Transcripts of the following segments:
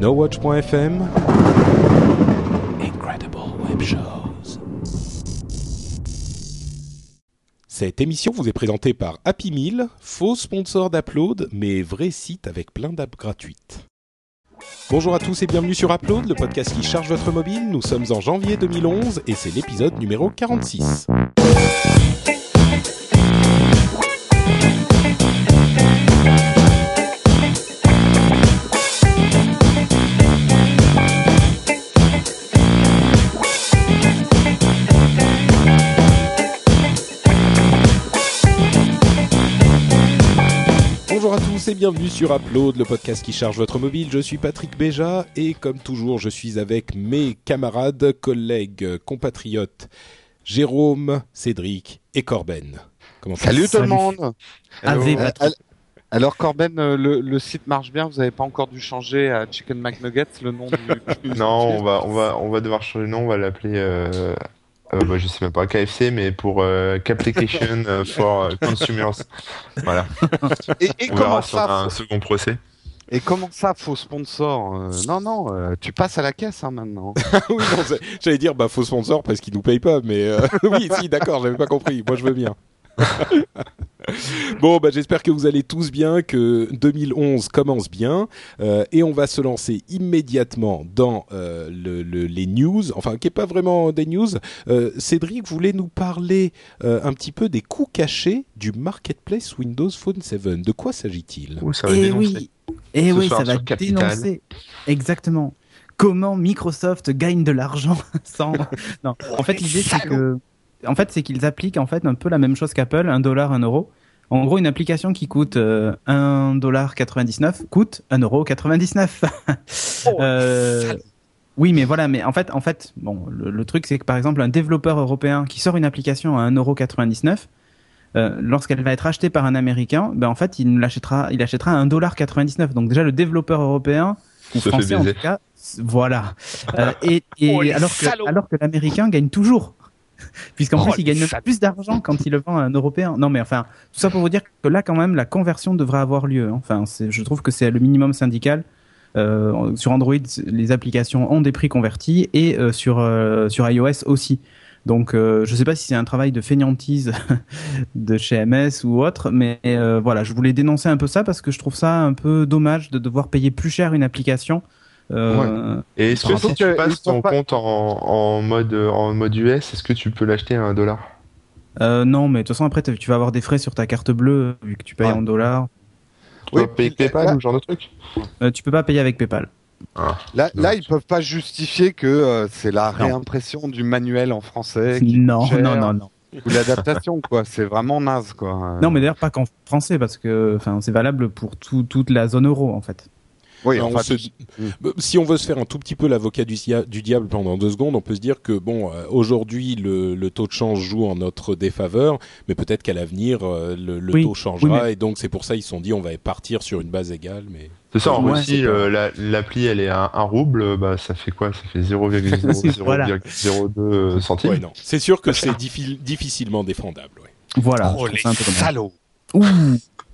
NoWatch.fm Incredible Web Shows. Cette émission vous est présentée par Happy Meal, faux sponsor d'Upload, mais vrai site avec plein d'apps gratuites. Bonjour à tous et bienvenue sur Upload, le podcast qui charge votre mobile. Nous sommes en janvier 2011 et c'est l'épisode numéro 46. Tous et bienvenue sur Upload, le podcast qui charge votre mobile. Je suis Patrick Béja et comme toujours, je suis avec mes camarades, collègues, compatriotes, Jérôme, Cédric et Corben. Comment Salut tout le monde. Ave, Euh, alors Corben, euh, le, le site marche bien. Vous n'avez pas encore dû changer à Chicken McNuggets le nom du. Non, on va, on va, on va devoir changer le nom. On va l'appeler. Euh... Euh, bah, je sais même pas KFC, mais pour euh, Capplication euh, for euh, Consumers. Voilà. Et, et On comment verra si on a ça un second procès. Et comment ça, faux sponsor Euh, Non, non, euh, tu passes à la caisse hein, maintenant. oui, non, c'est- j'allais dire bah faux sponsor parce qu'ils nous payent pas, mais euh, oui, si, d'accord, j'avais pas compris. Moi, je veux bien. bon, bah, j'espère que vous allez tous bien, que 2011 commence bien, euh, et on va se lancer immédiatement dans euh, le, le- les news, enfin, qui est pas vraiment des news. Euh, Cédric voulait nous parler euh, un petit peu des coûts cachés du marketplace Windows Phone 7. De quoi s'agit-il? Ouh, ça va Et dénoncer. oui, et oui, ça va sur Capital. dénoncer. Exactement. Comment Microsoft gagne de l'argent sans. Non, en fait, l'idée c'est que, en fait, c'est qu'ils appliquent en fait un peu la même chose qu'Apple, un dollar, un euro. En gros, une application qui coûte euh, 1,99$ coûte 1,99€. Euh, oui, mais voilà, mais en fait, en fait, bon, le, le truc c'est que par exemple, un développeur européen qui sort une application à 1,99€, euh, lorsqu'elle va être achetée par un Américain, ben en fait, il l'achètera, il achètera à 1,99$. Donc déjà, le développeur européen ou français en tout cas, voilà. Euh, et et Oh, que alors que l'Américain gagne toujours. Puisqu'en Oh, plus, il gagne même plus d'argent quand il le vend à un Européen. Non, mais enfin, tout ça pour vous dire que là, quand même, la conversion devrait avoir lieu. Enfin, je trouve que c'est le minimum syndical. Euh, sur Android, les applications ont des prix convertis et euh, sur euh, sur iOS aussi. Donc, je sais pas si c'est un travail de fainéantise de chez MS ou autre, mais voilà, je voulais dénoncer un peu ça parce que je trouve ça un peu dommage de devoir payer plus cher une application. Euh, Et est-ce que si tu passes ton pas- compte en, en mode en mode US, est-ce que tu peux l'acheter à un dollar? Euh, non, mais de toute façon, après, tu vas avoir des frais sur ta carte bleue vu que tu payes Ouais. en dollars. Tu Oui, peux payer PayPal ou ce genre de truc? Euh, tu peux pas payer avec PayPal. Ah. Là, Non. là, ils peuvent pas justifier que euh, c'est la Non. réimpression du manuel en français. Non, non, non, non. Ou l'adaptation, quoi. C'est vraiment naze, quoi. Euh, Non, mais d'ailleurs pas qu'en français parce que, enfin, c'est valable pour tout, toute la zone euro en fait. Oui, Non, enfin, on se- Euh, Si on veut se faire un tout petit peu l'avocat du, diable pendant deux secondes, on peut se dire que bon, euh, aujourd'hui le, le taux de change joue en notre défaveur, mais peut-être qu'à l'avenir euh, le, le Oui, taux changera oui, et donc c'est pour ça ils se sont dit on va partir sur une base égale. Mais C'est ça, en Ouais, Russie, euh, la- l'appli elle est à 1 rouble, euh, bah ça fait quoi? Ça fait 0,002 Voilà. euh, centimes. ouais, non, c'est sûr que c'est diffi- difficilement défendable. ouais. Voilà. Oh, les salauds Ouh.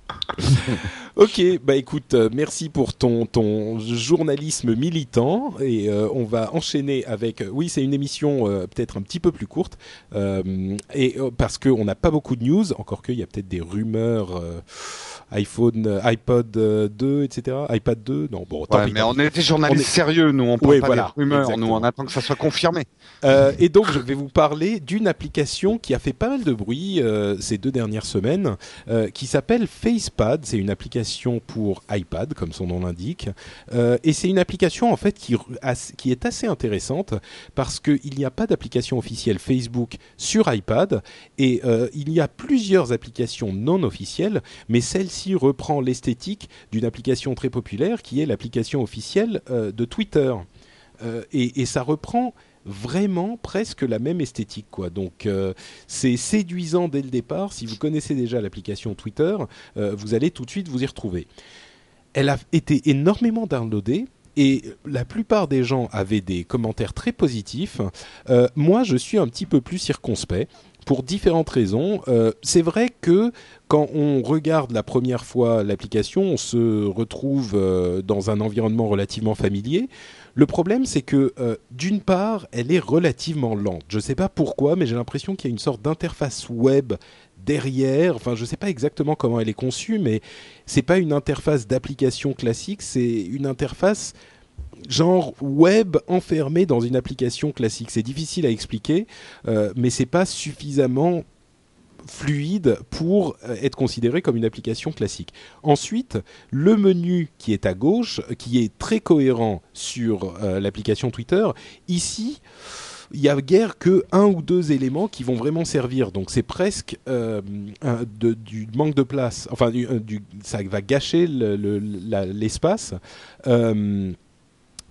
Ok, bah écoute, euh, merci pour ton ton journalisme militant et euh, on va enchaîner avec. euh, oui, c'est une émission peut-être un petit peu plus courte et parce que on n'a pas beaucoup de news, encore qu'il y a peut-être des rumeurs. Euh, iPhone, euh, iPod euh, 2, etc. iPad 2, non bon. Tant Ouais, pis, mais tant on pis. est des journalistes est- sérieux, nous, on parle Oui, pas voilà, des rumeurs, exactement. nous, on attend que ça soit confirmé. Euh, et donc, je vais vous parler d'une application qui a fait pas mal de bruit euh, ces deux dernières semaines, euh, qui s'appelle FacePad. C'est une application pour iPad, comme son nom l'indique. Euh, et c'est une application, en fait, qui, est assez intéressante parce qu'il n'y a pas d'application officielle Facebook sur iPad. Et euh, il y a plusieurs applications non officielles, mais reprend l'esthétique d'une application très populaire qui est l'application officielle euh, de Twitter. Euh, et, ça reprend vraiment presque la même esthétique quoi. Donc euh, c'est séduisant dès le départ. Si vous connaissez déjà l'application Twitter, vous allez tout de suite vous y retrouver. Elle a été énormément downloadée et la plupart des gens avaient des commentaires très positifs. Moi, je suis un petit peu plus circonspect pour différentes raisons. Euh, c'est vrai que quand on regarde la première fois l'application, on se retrouve euh, dans un environnement relativement familier. Le problème, c'est que euh, d'une part, elle est relativement lente. Je ne sais pas pourquoi, mais j'ai l'impression qu'il y a une sorte d'interface web derrière. Enfin, je ne sais pas exactement comment elle est conçue, mais c'est pas une interface d'application classique, c'est une interface genre web enfermée dans une application classique. C'est difficile à expliquer, euh, mais c'est pas suffisamment fluide pour euh, être considéré comme une application classique. Ensuite, le menu qui est à gauche, qui est très cohérent sur euh, l'application Twitter, ici, il y a guère que un ou deux éléments qui vont vraiment servir. Donc c'est presque euh, du manque de place. Enfin, euh, ça va gâcher l'espace. Euh,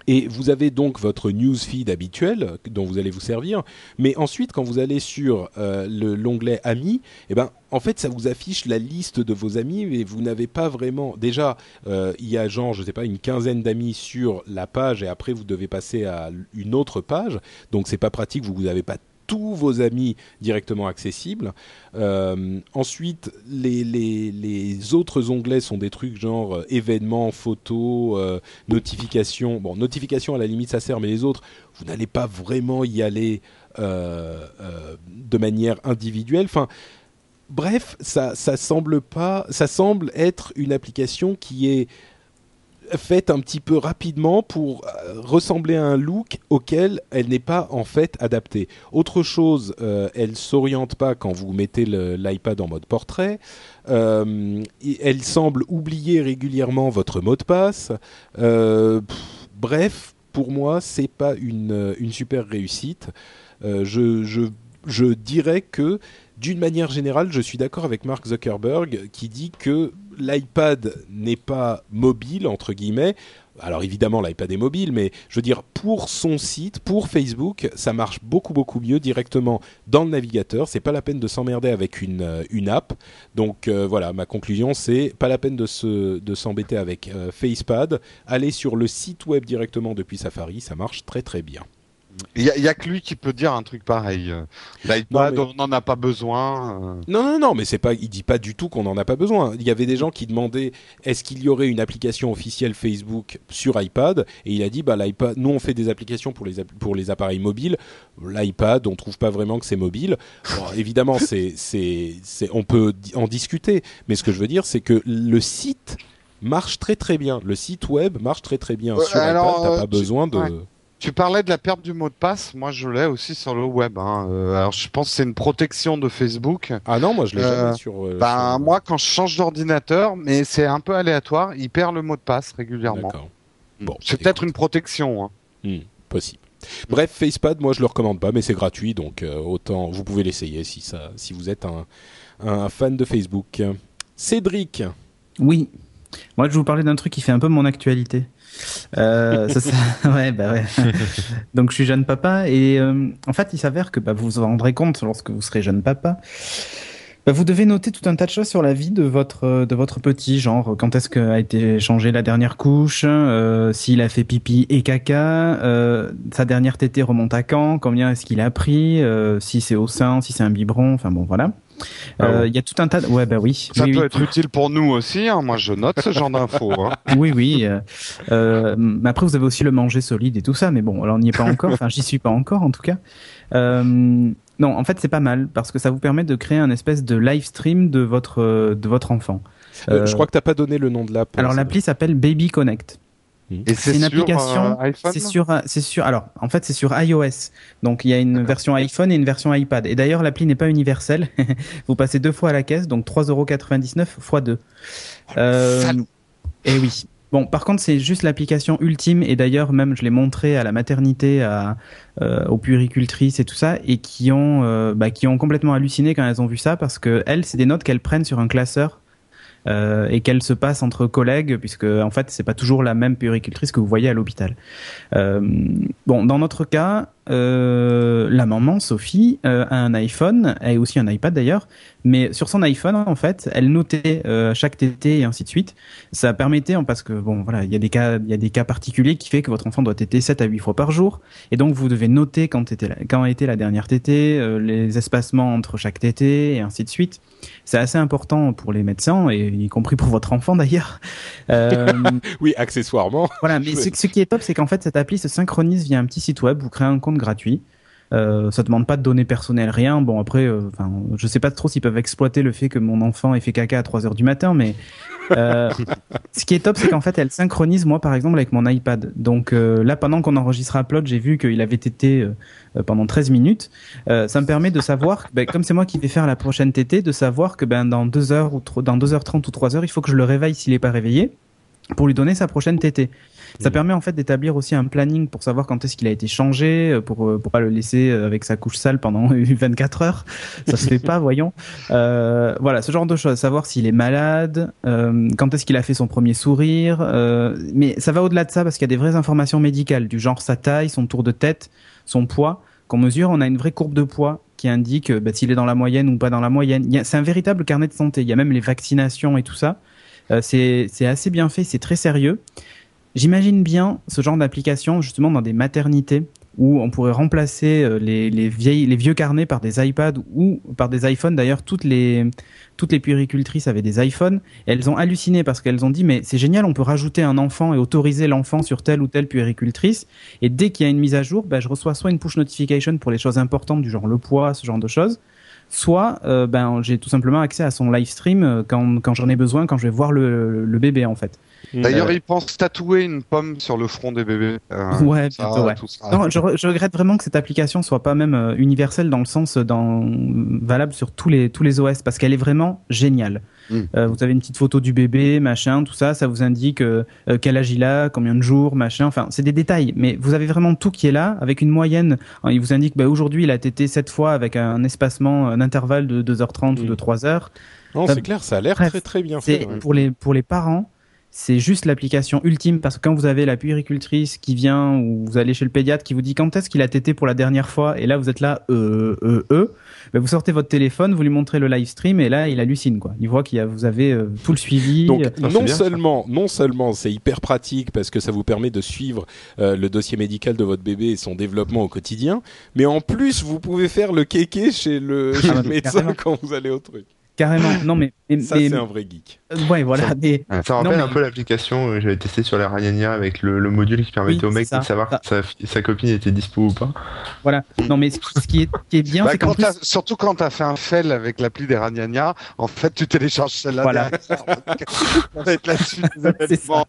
et vous avez donc votre newsfeed habituel dont vous allez vous servir, mais ensuite quand vous allez sur euh, le- l'onglet Amis, eh ben en fait ça vous affiche la liste de vos amis et vous n'avez pas vraiment. Déjà, euh, il y a genre je sais pas une quinzaine d'amis sur la page et après vous devez passer à une autre page, donc c'est pas pratique. Vous n'avez pas tous vos amis directement accessibles. Euh, ensuite, les, autres onglets sont des trucs genre euh, événements, photos, euh, notifications. Bon, notifications à la limite ça sert, mais les autres, vous n'allez pas vraiment y aller de manière individuelle. Enfin, bref, ça semble pas, ça semble être une application qui est faite un petit peu rapidement pour euh, ressembler à un look auquel elle n'est pas en fait adaptée. Autre chose, euh, elle s'oriente pas quand vous mettez l'iPad en mode portrait. Euh, elle semble oublier régulièrement votre mot de passe. Euh, bref, pour moi, c'est pas une, super réussite. Je dirais que d'une manière générale, je suis d'accord avec Mark Zuckerberg qui dit que l'iPad n'est pas mobile, entre guillemets. Alors évidemment, l'iPad est mobile, mais je veux dire, pour son site, pour Facebook, ça marche beaucoup beaucoup mieux directement dans le navigateur. C'est pas la peine de s'emmerder avec une, euh, app. Donc euh, voilà, ma conclusion, c'est pas la peine de se de s'embêter avec euh, FacePad. Aller sur le site web directement depuis Safari, ça marche très très bien. Il y, a- il y a que lui qui peut dire un truc pareil. Euh, L'iPad, mais- on n'en a pas besoin. euh. Non, non, non, mais c'est pas. Il dit pas du tout qu'on n'en a pas besoin. Il y avait des gens qui demandaient est-ce qu'il y aurait une application officielle Facebook sur iPad? Et il a dit bah l'iPad. Nous on fait des applications pour les pour les appareils mobiles. L'iPad, on trouve pas vraiment que c'est mobile. Évidemment, c'est c'est c'est on peut en discuter, mais ce que je veux dire c'est que le site marche très très bien. Le site web marche très très bien Euh, sur alors, iPad. T'as pas besoin de. ouais. Tu parlais de la perte du mot de passe. Moi, je l'ai aussi sur le web. Hein. Euh, alors, je pense que c'est une protection de Facebook. Ah non, moi je l'ai Euh, jamais sur. euh, Ben, sur- moi, quand je change d'ordinateur, mais c'est un peu aléatoire, il perd le mot de passe régulièrement. D'accord. Mm. Bon, c'est peut-être une protection. Hein. Hmm, possible. Bref, FacePad, moi je le recommande pas, mais c'est gratuit, donc euh, autant vous pouvez l'essayer si ça, si vous êtes un, un fan de Facebook. Cédric, Oui. Moi, je vais vous parler d'un truc qui fait un peu mon actualité. Euh, ça, ça- ouais, bah ouais. Donc, je suis jeune papa et euh, en fait, il s'avère que bah, vous vous en rendrez compte lorsque vous serez jeune papa. Bah, vous devez noter tout un tas de choses sur la vie de votre euh, de votre petit, genre quand est-ce qu'a été changée la dernière couche, euh, s'il a fait pipi et caca, euh, sa dernière tétée remonte à quand, combien est-ce qu'il a pris, euh, si c'est au sein, si c'est un biberon, enfin bon voilà. Ah Euh, bon. Il y a tout un tas de... Ouais bah oui. Ça Oui, peut oui. être utile pour nous aussi. Hein. Moi, je note ce genre d'infos. Hein. Oui, oui. euh, euh, mais après, vous avez aussi le manger solide et tout ça. Mais bon, alors on n'y est pas encore. Enfin, j'y suis pas encore, en tout cas. Euh, non, en fait, c'est pas mal parce que ça vous permet de créer un espèce de live stream de votre de votre enfant. euh, Euh, je crois que t'as pas donné le nom de l'app. Alors hein, l'appli s'appelle Baby Connect. Et C'est une application. euh, c'est sur, euh, c'est sur. Alors, en fait, c'est sur iOS. Donc, il y a une version iPhone et une version iPad. Et d'ailleurs, l'appli n'est pas universelle. vous passez deux fois à la caisse, donc 3,99€ x 2. Euh, Salaud. et oui. Bon, par contre, c'est juste l'application ultime. Et d'ailleurs, même, je l'ai montré à la maternité, à, euh, aux puéricultrices et tout ça, et qui ont, euh, bah, qui ont complètement halluciné quand elles ont vu ça, parce que elles, c'est des notes qu'elles prennent sur un classeur. Euh, et qu'elles se passent entre collègues, puisque en fait c'est pas toujours la même puéricultrice que vous voyez à l'hôpital. Euh, bon, dans notre cas, euh, la maman Sophie euh, a un iPhone, et aussi un iPad d'ailleurs, mais sur son iPhone en fait, elle notait euh, chaque tété et ainsi de suite. Ça permettait parce que bon voilà, il y a des cas, il y a des cas particuliers qui fait que votre enfant doit téter 7 à 8 fois par jour, et donc vous devez noter quand était la, quand a été la dernière tétée, euh, les espacements entre chaque tété et ainsi de suite. C'est assez important pour les médecins et y compris pour votre enfant d'ailleurs. Euh, Oui, accessoirement. voilà, mais ce, ce qui est top, c'est qu'en fait, cette appli se synchronise via un petit site web. Vous créez un compte gratuit. Euh, ça demande pas de données personnelles, rien. Bon après, euh, enfin, je sais pas trop s'ils peuvent exploiter le fait que mon enfant ait fait caca à 3 heures du matin, mais euh, ce qui est top, c'est qu'en fait, elle synchronise moi par exemple avec mon iPad. Donc euh, là, pendant qu'on enregistre Upload, j'ai vu qu'il avait été euh, pendant 13 minutes. Euh, ça me permet de savoir, ben, comme c'est moi qui vais faire la prochaine TT, de savoir que ben dans 2 heures ou tro- dans 2h30 ou 3 heures, il faut que je le réveille s'il est pas réveillé pour lui donner sa prochaine TT. Ça Mhm. permet en fait d'établir aussi un planning pour savoir quand est-ce qu'il a été changé, euh, pour euh, pour pas le laisser euh, avec sa couche sale pendant 24 heures. Ça se fait pas, voyons. Euh, voilà, ce genre de choses. Savoir s'il est malade, euh, quand est-ce qu'il a fait son premier sourire. euh, mais ça va au-delà de ça parce qu'il y a des vraies informations médicales du genre sa taille, son tour de tête, son poids. Qu'on mesure, on a une vraie courbe de poids qui indique bah, s'il est dans la moyenne ou pas dans la moyenne. C'est un véritable carnet de santé. Il y a même les vaccinations et tout ça. Euh, c'est c'est assez bien fait, c'est très sérieux. J'imagine bien ce genre d'application justement dans des maternités où on pourrait remplacer euh, les, les, vieilles, les vieux carnets par des iPads ou par des iPhones. D'ailleurs, toutes les, toutes les puéricultrices avaient des iPhones. Elles ont halluciné parce qu'elles ont dit mais c'est génial, on peut rajouter un enfant et autoriser l'enfant sur telle ou telle puéricultrice. Et dès qu'il y a une mise à jour, bah, je reçois soit une push notification pour les choses importantes du genre le poids, ce genre de choses, soit euh, ben j'ai tout simplement accès à son live stream euh, quand, quand j'en ai besoin, quand je vais voir le, le bébé en fait. D'ailleurs, ils pensent tatouer une pomme sur le front des bébés. Euh, Ouais, ça, bientôt, ouais. tout ça. Non, je, re- je regrette vraiment que cette application soit pas même euh, universelle dans le sens dans, valable sur tous les tous les OS parce qu'elle est vraiment géniale. Mm. Euh, vous avez une petite photo du bébé, machin, tout ça, ça vous indique euh, euh, quel âge il a, combien de jours, machin. Enfin, c'est des détails, mais vous avez vraiment tout qui est là avec une moyenne. Hein, Il vous indique bah, aujourd'hui il a tété sept fois avec un espacement, un intervalle de 2h30 ou Mm. de 3h. Non, Euh, c'est clair, ça a l'air très très bien C'est fait. ouais. pour les pour les parents, c'est juste l'application ultime parce que quand vous avez la puéricultrice qui vient ou vous allez chez le pédiatre qui vous dit quand est-ce qu'il a tété pour la dernière fois? Et là vous êtes là euh euh euh, ben vous sortez votre téléphone, vous lui montrez le live stream et là il hallucine quoi. Il voit qu'il y a vous avez euh, tout le suivi. Donc c'est non bien, seulement, non seulement c'est hyper pratique parce que ça vous permet de suivre euh, le dossier médical de votre bébé et son développement au quotidien, mais en plus vous pouvez faire le kéké chez le, chez Ah, le mais médecin carrément. quand vous allez au truc. Carrément. Non mais mais, Ça mais- c'est un vrai geek. euh, ouais voilà mais Ça Non, rappelle mais- un peu l'application que j'avais testé sur la Ragnagna avec le, le module qui permettait Oui, au mec ça. de savoir Ça. que sa, copine était dispo ou pas. voilà. Non mais ce qui, est ce qui est bien Bah, c'est quand plus t'as- surtout quand tu as fait un fail avec l'appli des Ragnagna, en fait, tu télécharges celle-là. Voilà. C'est ça.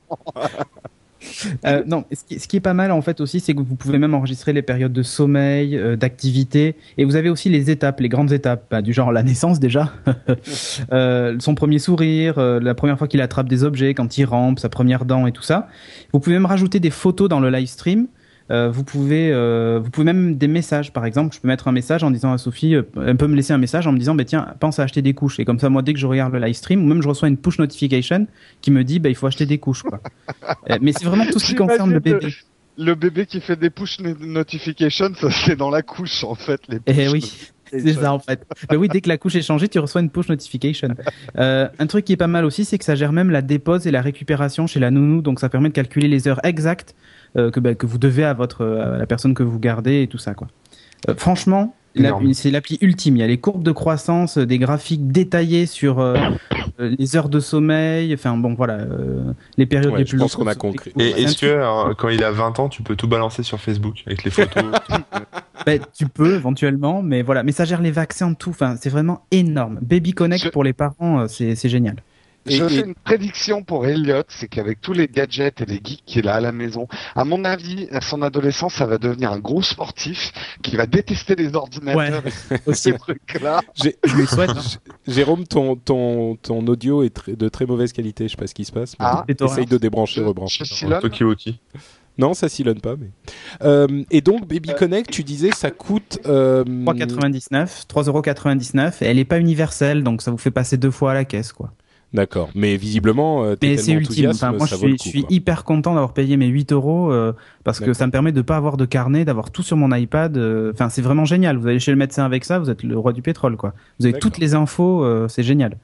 Euh, non, ce qui, ce qui est pas mal en fait aussi, c'est que vous pouvez même enregistrer les périodes de sommeil, euh, d'activité, et vous avez aussi les étapes, les grandes étapes, bah, du genre la naissance déjà, euh, son premier sourire, euh, la première fois qu'il attrape des objets, quand il rampe, sa première dent et tout ça. Vous pouvez même rajouter des photos dans le live stream. Euh, vous pouvez, euh, vous pouvez même des messages. Par exemple, je peux mettre un message en disant à Sophie, euh, elle peut me laisser un message en me disant, bah, tiens, pense à acheter des couches. Et comme ça, moi, dès que je regarde le live stream, ou même je reçois une push notification qui me dit, bah, il faut acheter des couches. Quoi. Euh, mais c'est vraiment tout ce qui concerne le bébé. Le bébé qui fait des push no- notifications, ça c'est dans la couche en fait. Les Eh oui, c'est ça en fait. Mais oui, dès que la couche est changée, tu reçois une push notification. Euh, un truc qui est pas mal aussi, c'est que ça gère même la dépose et la récupération chez la nounou, donc ça permet de calculer les heures exactes que, bah, que vous devez à votre à la personne que vous gardez et tout ça quoi. Euh, franchement, c'est l'appli ultime. Il y a les courbes de croissance, euh, des graphiques détaillés sur euh, euh, les heures de sommeil. Enfin bon, voilà, euh, les périodes Ouais, les je plus pense longues. qu'on a compris. Et est-ce que euh, quand il a 20 ans, tu peux tout balancer sur Facebook avec les photos Ben, tu peux éventuellement, mais voilà. Mais ça gère les vaccins, tout. Enfin, c'est vraiment énorme. Baby Connect Je- pour les parents, euh, c'est c'est génial. Je Et- fais et- une prédiction pour Elliot, c'est qu'avec tous les gadgets et les geeks qu'il a à la maison, à mon avis, à son adolescence, ça va devenir un gros sportif qui va détester les ordinateurs et Aussi. ces trucs-là. J'ai- Je lui souhaite. hein. Jérôme, ton, ton, ton audio est très- de très mauvaise qualité, je sais pas ce qui se passe. mais Ah. essaye de débrancher, Je- rebrancher. Non, ça silonne pas. Mais... Euh, et donc, Baby Connect, tu disais, ça coûte... Euh, 3,99, 3,99. Et elle est pas universelle, donc ça vous fait passer deux fois à la caisse, quoi. D'accord. Mais visiblement, euh, t'es Mais c'est ultime. Enfin, moi, je suis, coup, je suis hyper content d'avoir payé mes 8 euros euh, parce que ça me permet de pas avoir de carnet, d'avoir tout sur mon iPad. euh, Enfin, c'est vraiment génial. Vous allez chez le médecin avec ça, vous êtes le roi du pétrole, quoi. Vous avez toutes les infos, euh, c'est génial.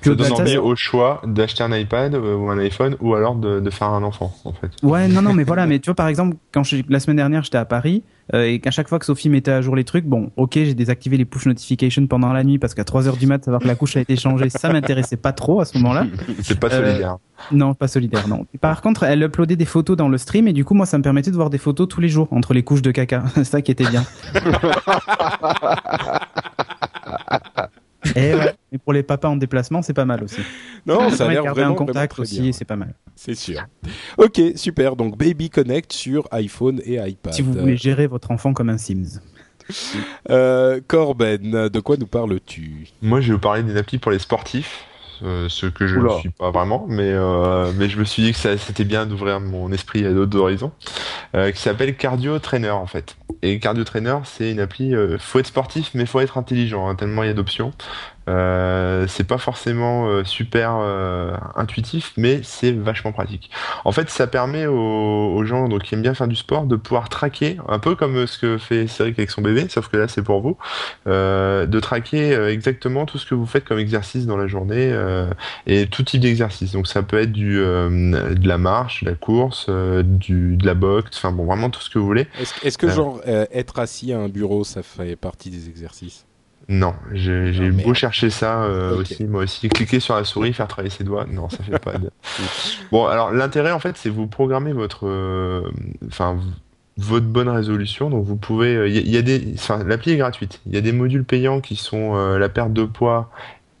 Puis Ça donne envie au choix d'acheter un iPad euh, ou un iPhone ou alors de, de faire un enfant, en fait. Ouais, non, non, mais voilà, mais tu vois, par exemple, quand je, la semaine dernière, j'étais à Paris, euh, et qu'à chaque fois que Sophie mettait à jour les trucs, bon, ok, j'ai désactivé les push notifications pendant la nuit parce qu'à 3 heures du mat, savoir que la couche a été changée, ça m'intéressait pas trop à ce moment-là. C'est pas Euh, solidaire. Non, pas solidaire, non. Par contre, elle uploadait des photos dans le stream, et du coup, moi, ça me permettait de voir des photos tous les jours entre les couches de caca. C'est ça qui était bien. Et ouais, et pour les papas en déplacement, c'est pas mal aussi. Non, ça a permet de l'air garder vraiment, un contact vraiment très aussi, bien. et c'est pas mal. C'est sûr. Ok, super. Donc Baby Connect sur iPhone et iPad. Si vous voulez gérer votre enfant comme un Sims. Euh, Corben, de quoi nous parles-tu? Moi, je vais vous parler d'une appli pour les sportifs. Euh, ce que je ne suis pas vraiment, mais euh, mais je me suis dit que ça c'était bien d'ouvrir mon esprit à d'autres horizons, euh, qui s'appelle Cardio Trainer en fait. Et Cardio Trainer, c'est une appli. euh, faut être sportif, mais faut être intelligent. hein, tellement il y a d'options. Euh, c'est pas forcément euh, super euh, intuitif, mais c'est vachement pratique. En fait, ça permet aux, aux gens donc qui aiment bien faire du sport de pouvoir traquer, un peu comme euh, ce que fait Cédric avec son bébé, sauf que là c'est pour vous, euh, de traquer euh, exactement tout ce que vous faites comme exercice dans la journée euh, et tout type d'exercice. Donc ça peut être du euh, de la marche, de la course, euh, du de la boxe, enfin bon vraiment tout ce que vous voulez. Est-ce est-ce que genre euh, être assis à un bureau, ça fait partie des exercices? Non, j'ai beau chercher ça euh, aussi, moi aussi. Cliquer sur la souris, faire travailler ses doigts, non, ça fait pas de... Bon, alors l'intérêt en fait, c'est vous programmer votre, euh, enfin, votre bonne résolution. Donc vous pouvez, euh, il y, a- il y a des, enfin, l'appli est gratuite. Il y a des modules payants qui sont euh, la perte de poids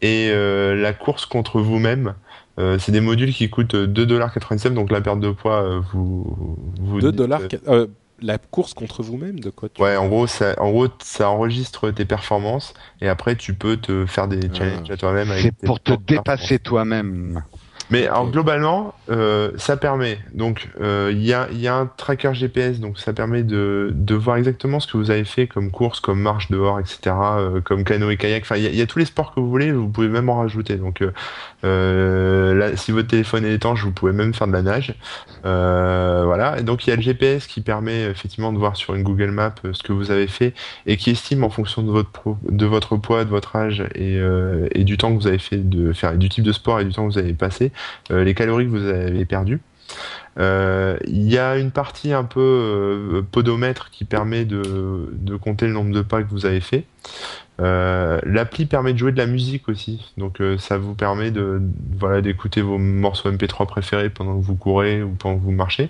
et euh, la course contre vous-même. Euh, c'est des modules qui coûtent 2,97$, donc la perte de poids, euh, vous, vous 2 dites, dollars. euh, euh, la course contre vous-même, de quoi tu Ouais, en gros, ça, en gros, ça enregistre tes performances et après tu peux te faire des challenges à toi-même. avec C'est pour te dépasser toi-même. Mais alors, globalement, euh, ça permet. Donc, euh, il y a, y a un tracker GPS, donc ça permet de, de voir exactement ce que vous avez fait comme course, comme marche dehors, etc., euh, comme canoë kayak. Enfin, il y, y a tous les sports que vous voulez. Vous pouvez même en rajouter. Donc, euh, euh, là, si votre téléphone est étanche, vous pouvez même faire de la nage. Euh, voilà. Et donc, il y a le GPS qui permet effectivement de voir sur une Google Map ce que vous avez fait et qui estime en fonction de votre pro- de votre poids, de votre âge et, euh, et du temps que vous avez fait de faire du type de sport et du temps que vous avez passé, les calories que vous avez perdues. Euh, Il y a une partie un peu euh, podomètre qui permet de, de compter le nombre de pas que vous avez fait. Euh, L'appli permet de jouer de la musique aussi, donc ça vous permet de voilà d'écouter vos morceaux MP3 préférés pendant que vous courez ou pendant que vous marchez.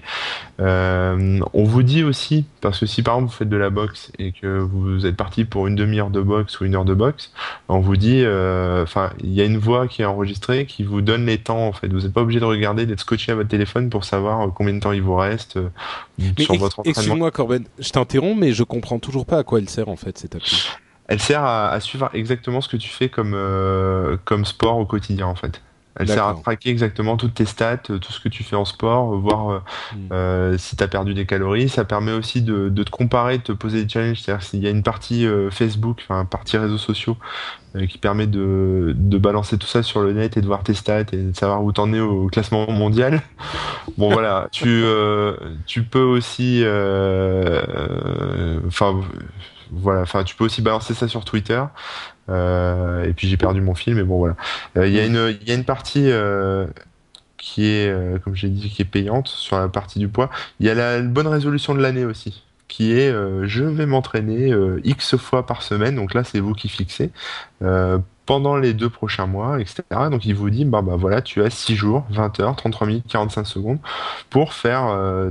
On vous dit aussi parce que si par exemple vous faites de la boxe et que vous êtes parti pour une demi-heure de boxe ou une heure de boxe, on vous dit, enfin il y a une voix qui est enregistrée qui vous donne les temps en fait. Vous n'êtes pas obligé de regarder, d'être scotché à votre téléphone pour savoir euh, combien de temps il vous reste euh, Mais sur votre entraînement. excuse-moi, Corben, je t'interromps, mais je comprends toujours pas à quoi elle sert en fait cette appli. Elle sert à, à suivre exactement ce que tu fais comme, euh, comme sport au quotidien en fait. Elle sert à traquer exactement toutes tes stats, euh, tout ce que tu fais en sport, euh, voir euh, Hmm. si tu as perdu des calories. Ça permet aussi de, de te comparer, de te poser des challenges. C'est-à-dire s'il y a une partie euh, Facebook, enfin une partie réseaux sociaux euh, qui permet de, de balancer tout ça sur le net et de voir tes stats et de savoir où t'en es au classement mondial. Bon voilà, tu, euh, tu peux aussi... euh, euh, Enfin... voilà, enfin tu peux aussi balancer ça sur Twitter. Euh, et puis j'ai perdu mon fil, mais bon voilà. Euh, Il y a une y a une partie euh, qui est euh, comme j'ai dit qui est payante sur la partie du poids. Il y a la bonne résolution de l'année aussi qui est euh, je vais m'entraîner euh, X fois par semaine. Donc là c'est vous qui fixez. Pendant les deux prochains mois, etc. Donc il vous dit, bah, bah voilà, tu as 6 jours, 20 heures, 33 minutes, 45 secondes pour faire,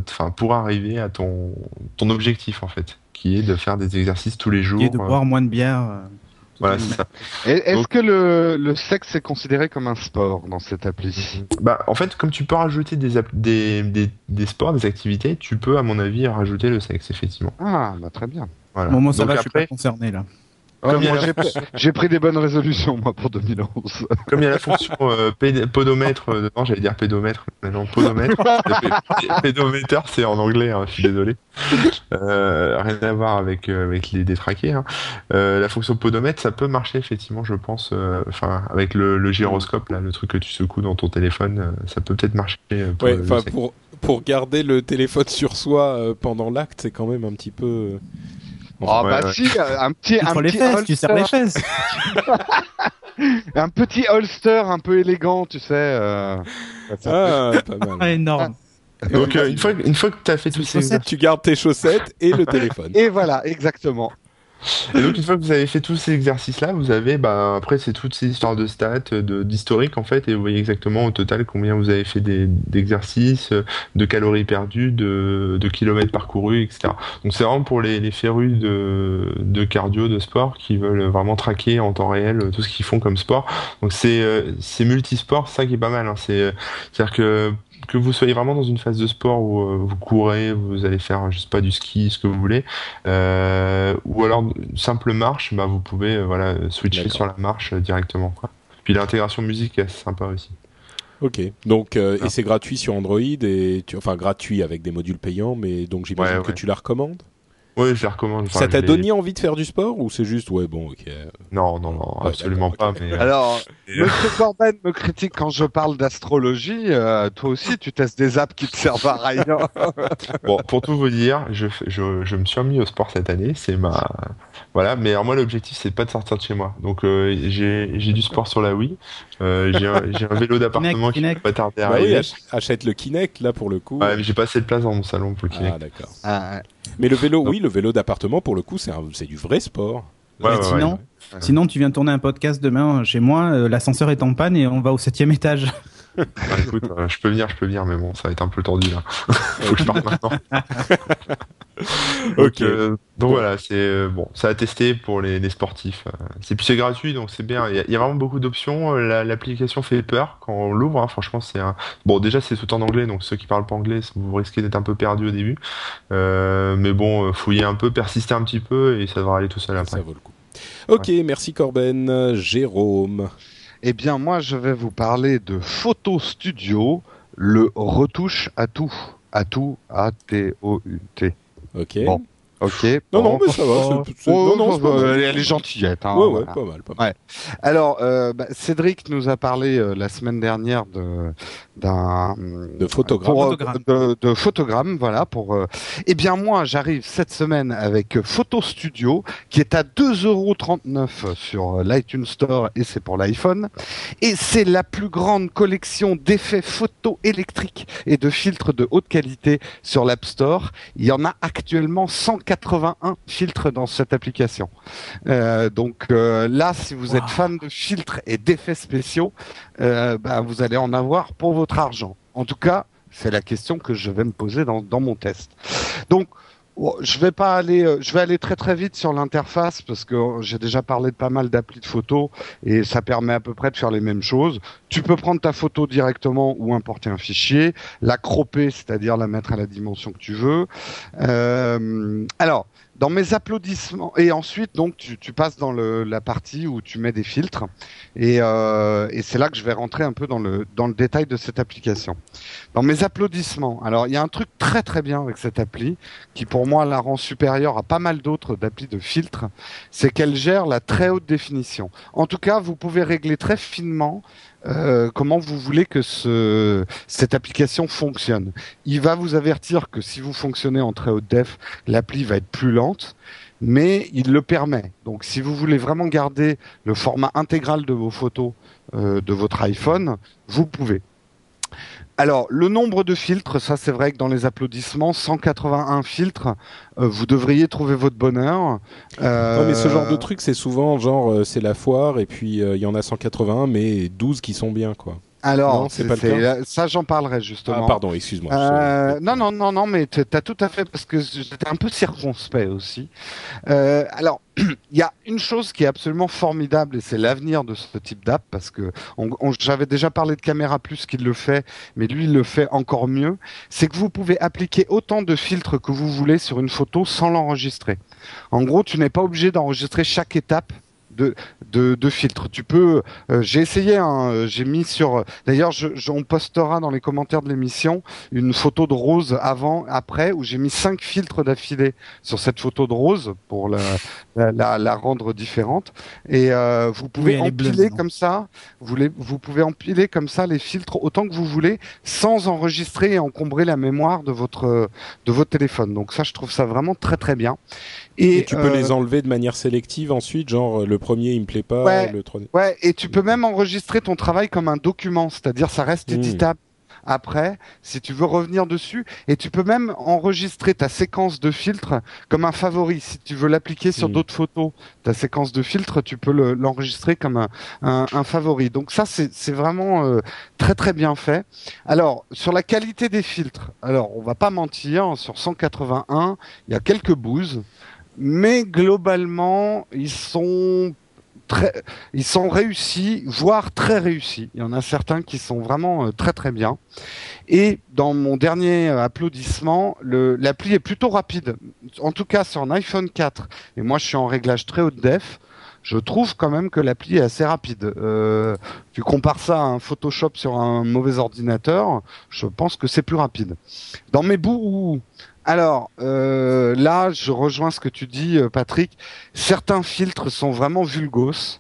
enfin pour arriver à ton ton objectif en fait, qui est de faire des exercices tous les jours. Et de boire moins de bière. Voilà, toute c'est ça. Et Est-ce Donc- que le, le sexe est considéré comme un sport dans cette appli? Bah, en fait, comme tu peux rajouter des, des, des, des sports, des activités, tu peux, à mon avis, rajouter le sexe, effectivement. Ah, bah très bien. Voilà. Bon, moi ça Donc va, je suis pas concerné là. J'ai pr- j'ai pris des bonnes résolutions moi pour 2011. Comme il y a la fonction euh, podomètre euh, dedans, j'allais dire pédomètre, mais non, podomètre. Pédomètre, c'est en anglais, hein, je suis désolé. Euh, rien à voir avec, euh, avec les détraqués. Hein. Euh, la fonction podomètre, ça peut marcher effectivement, je pense. euh, Enfin, avec le, le gyroscope, là, le truc que tu secoues dans ton téléphone, ça peut peut-être marcher. pour Ouais, pour pour garder le téléphone sur soi euh, pendant l'acte, c'est quand même un petit peu. Ah ouais, bah ouais. si, un petit, un Entre les petit fesses, tu serres les holster, fesses. un petit holster un peu élégant, tu sais. euh, Ah, pas mal. Ah, énorme. Donc, euh, une, fois, une fois que tu as fait tous ces chaussettes. Tu gardes tes chaussettes et le téléphone. Et voilà, exactement. Et donc une fois que vous avez fait tous ces exercices-là, vous avez, bah, après c'est toutes ces histoires de stats, de d'historique en fait, et vous voyez exactement au total combien vous avez fait d'exercices, de calories perdues, de, de kilomètres parcourus, etc. Donc c'est vraiment pour les, les férus de, de cardio, de sport, qui veulent vraiment traquer en temps réel tout ce qu'ils font comme sport. Donc c'est euh, c'est multisport, ça qui est pas mal. Hein. C'est euh, c'est-à-dire que que vous soyez vraiment dans une phase de sport où euh, vous courez, vous allez faire, je sais pas, du ski, ce que vous voulez, euh, ou alors une simple marche, bah vous pouvez euh, voilà switcher sur la marche directement. Quoi. Puis l'intégration musique est assez sympa aussi. Ok. Donc euh, Ah. et c'est gratuit sur Android et tu... enfin gratuit avec des modules payants, mais donc j'imagine Ouais, que tu la recommandes? Oui, je la recommande. Enfin, Ça t'a donné envie de faire du sport ou c'est juste ouais bon ok. Non, non, non, Ouais, absolument pas. ok. Mais, euh, Alors, Monsieur Corben me critique quand je parle d'astrologie. euh, toi aussi, tu testes des apps qui te servent à rien. bon, pour tout vous dire, je, je, je me suis remis au sport cette année. C'est ma voilà. Mais alors moi, l'objectif, c'est pas de sortir de chez moi. Donc euh, j'ai j'ai du sport sur la Wii. Euh, j'ai un, vélo d'appartement qui Kinect. va pas tarder à Bah oui, arriver. ach- achète le Kinect là pour le coup. Ouais, mais j'ai pas assez de place dans mon salon pour le Kinect. ah d'accord. Ah, Mais le vélo, oui, le vélo d'appartement pour le coup c'est un- c'est du vrai sport. Ouais, Mais ouais, sinon, ouais. sinon, tu viens tourner un podcast demain chez moi, euh, l'ascenseur est en panne et on va au septième étage. Bah, écoute, euh, je peux venir, je peux venir, mais bon, ça va être un peu tendu là. Faut que je parte maintenant. donc, Ok. euh, donc voilà, c'est euh, bon, ça a testé pour les, les sportifs. euh, C'est puis c'est gratuit, donc c'est bien. Il y, a- il y a vraiment beaucoup d'options. euh, la- L'application fait peur quand on l'ouvre. hein. Franchement, c'est un bon. Déjà, c'est tout en anglais, donc ceux qui parlent pas anglais, vous risquez d'être un peu perdu au début. Euh, mais bon, fouillez un peu, persistez un petit peu, et ça devrait aller tout seul après. Ça vaut le coup. Ok, merci Corben. Jérôme. Eh bien, moi, je vais vous parler de Photo Studio, le retouche à tout. À tout, A-T-O-U-T. Ok. Bon. Ok. Non, bon. non, mais ça va. Oh, c'est- c'est- oh, non, non, c'est pas mal. elle est gentillette. Hein, Ouais, ouais, voilà. pas mal, pas mal. Alors, euh, bah, Cédric nous a parlé euh, la semaine dernière de d'un De pour, euh, Photogramme. de, de photogramme, voilà. Pour euh, eh bien moi, j'arrive cette semaine avec Photo Studio qui est à 2,39€ sur l'iTunes Store et c'est pour l'iPhone. Et c'est la plus grande collection d'effets photo électriques et de filtres de haute qualité sur l'App Store. Il y en a actuellement 181 filtres dans cette application. Euh, donc euh, là, si vous êtes fan de filtres et d'effets spéciaux, euh, bah, vous allez en avoir pour votre argent. En tout cas, c'est la question que je vais me poser dans, dans mon test. Donc, je vais pas aller, euh, je vais aller très très vite sur l'interface parce que euh, j'ai déjà parlé de pas mal d'applis de photos et ça permet à peu près de faire les mêmes choses. Tu peux prendre ta photo directement ou importer un fichier, la cropper, c'est-à-dire la mettre à la dimension que tu veux. Euh, alors, dans mes applaudissements et ensuite donc tu, tu passes dans le, la partie où tu mets des filtres et, euh, et c'est là que je vais rentrer un peu dans le dans le détail de cette application. Dans mes applaudissements, alors il y a un truc très très bien avec cette appli qui pour moi la rend supérieure à pas mal d'autres d'applis de filtres, c'est qu'elle gère la très haute définition. En tout cas, vous pouvez régler très finement euh, comment vous voulez que ce, cette application fonctionne? Il va vous avertir que si vous fonctionnez en très haute def, l'appli va être plus lente, mais il le permet. Donc si vous voulez vraiment garder le format intégral de vos photos euh, de votre iPhone, vous pouvez. Alors, le nombre de filtres, ça c'est vrai que dans les applaudissements, 181 filtres, euh, vous devriez trouver votre bonheur. Euh, mais ce genre de truc, c'est souvent genre euh, c'est la foire et puis euh, il y en a 181, mais 12 qui sont bien quoi. Alors, Non, c'est pas le c'est- cas ça j'en parlerai justement. Ah pardon, excuse-moi. Euh, non, non, non, non, mais tu as tout à fait parce que j'étais un peu circonspect aussi. Euh, alors, il y a une chose qui est absolument formidable et c'est l'avenir de ce type d'app parce que on, on- j'avais déjà parlé de Caméra Plus qui le fait, mais lui il le fait encore mieux. C'est que vous pouvez appliquer autant de filtres que vous voulez sur une photo sans l'enregistrer. En gros, tu n'es pas obligé d'enregistrer chaque étape de, de, de filtres. Tu peux, euh, j'ai essayé, hein, euh, j'ai mis sur. D'ailleurs, je, je- on postera dans les commentaires de l'émission une photo de Rose avant, après, où j'ai mis cinq filtres d'affilée sur cette photo de Rose pour la, la, la, la rendre différente. Et euh, vous pouvez Oui, bleue, empiler comme ça. Vous, les, vous pouvez empiler comme ça les filtres autant que vous voulez, sans enregistrer et encombrer la mémoire de votre de votre téléphone. Donc ça, je trouve ça vraiment très très bien. Et, tu peux euh, les enlever de manière sélective ensuite, genre le premier il me plaît pas, Ouais. le troisième. Ouais, et tu peux même enregistrer ton travail comme un document, c'est-à-dire ça reste Hmm. éditable après si tu veux revenir dessus et tu peux même enregistrer ta séquence de filtres comme un favori si tu veux l'appliquer sur Hmm. d'autres photos ta séquence de filtres tu peux le- l'enregistrer comme un, un, un favori donc ça c'est c'est vraiment euh, très très bien fait alors sur la qualité des filtres alors on va pas mentir sur 181 il y a quelques bouses mais globalement ils sont très ils sont réussis, voire très réussis. Il y en a certains qui sont vraiment euh, très très bien. Et dans mon dernier euh, applaudissement, l'appli est plutôt rapide. En tout cas sur un iPhone 4, et moi je suis en réglage très haute def, je trouve quand même que l'appli est assez rapide. Euh, tu compares ça à un Photoshop sur un mauvais ordinateur, je pense que c'est plus rapide. Dans mes bouts, alors euh, là, je rejoins ce que tu dis, euh, Patrick. Certains filtres sont vraiment vulgos.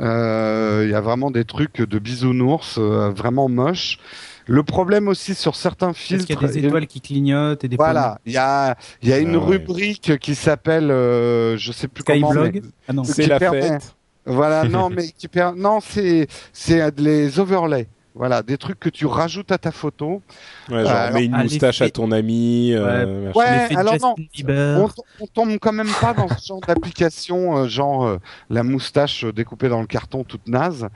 Euh, Il y a vraiment des trucs de bisounours euh, vraiment moches. Le problème aussi sur certains Parce filtres, qu'il y a des étoiles qui clignotent et des voilà, il y a il y a une Ah ouais. rubrique qui s'appelle, euh, je sais plus comment. mais-. Ah non. C'est qui la permet- fête. Voilà, non, mais qui per... non, c'est c'est les overlays. Voilà, des trucs que tu rajoutes à ta photo. Ouais, genre, alors- mets une moustache à ton ami. euh, machin. Ouais, L'effet alors non. On, on tombe quand même pas dans ce genre d'application, euh, genre euh, la moustache euh, découpée dans le carton toute naze.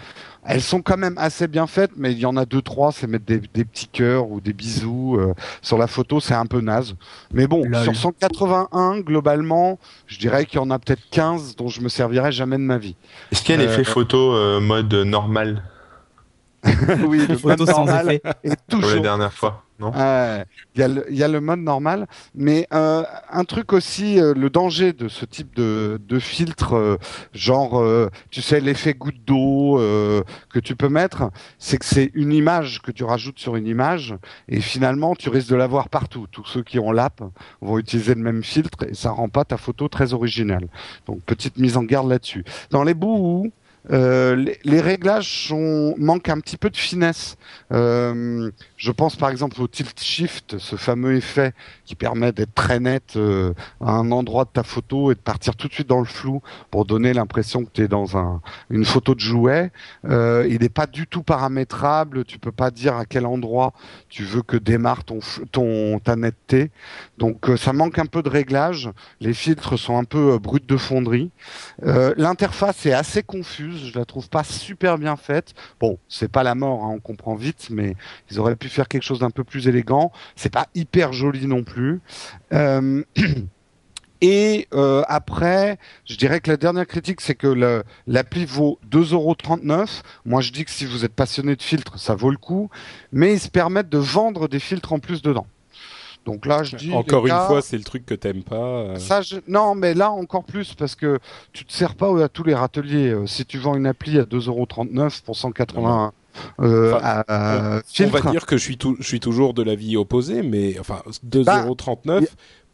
Elles sont quand même assez bien faites, mais il y en a deux trois, c'est mettre des, des petits cœurs ou des bisous euh, sur la photo, c'est un peu naze. Mais bon, Lol. sur 181 globalement, je dirais qu'il y en a peut-être 15 dont je me servirai jamais de ma vie. Est-ce qu'il y a Euh, l'effet photo euh, mode normal? oui, le Photo mode sans normal effet. est comme la toujours dernière fois Non Ouais, Il y, a le- il y a le mode normal, mais euh, un truc aussi, euh, le danger de ce type de, de filtre, euh, genre, euh, tu sais, l'effet goutte d'eau euh, que tu peux mettre, c'est que c'est une image que tu rajoutes sur une image, et finalement, tu risques de l'avoir partout. Tous ceux qui ont l'app vont utiliser le même filtre, et ça rend pas ta photo très originale. Donc, petite mise en garde là-dessus. Dans les bouts où euh, les, les réglages sont, manquent un petit peu de finesse. Euh, je pense par exemple au tilt shift, ce fameux effet qui permet d'être très net euh, à un endroit de ta photo et de partir tout de suite dans le flou pour donner l'impression que tu es dans un, une photo de jouet. Euh, il n'est pas du tout paramétrable, tu peux pas dire à quel endroit tu veux que démarre ton, ta netteté. Donc euh, ça manque un peu de réglage. Les filtres sont un peu bruts de fonderie. L'interface est assez confuse, je la trouve pas super bien faite. Bon, c'est pas la mort, hein, on comprend vite, mais ils auraient pu faire quelque chose d'un peu plus élégant. C'est pas hyper joli non plus. Euh, Et euh, après, je dirais que la dernière critique, c'est que l'appli vaut 2,39€. Moi, je dis que si vous êtes passionné de filtres, ça vaut le coup. Mais ils se permettent de vendre des filtres en plus dedans. Donc là, je dis Encore une fois, c'est le truc que t'aimes pas. euh. ça, je... Non, mais là encore plus parce que tu te sers pas à tous les râteliers. Si tu vends une appli à 2,39€ pour 180 euh, Enfin, à- à On va dire que je suis, tou- je suis toujours de l'avis opposé, mais enfin Bah, 2,39€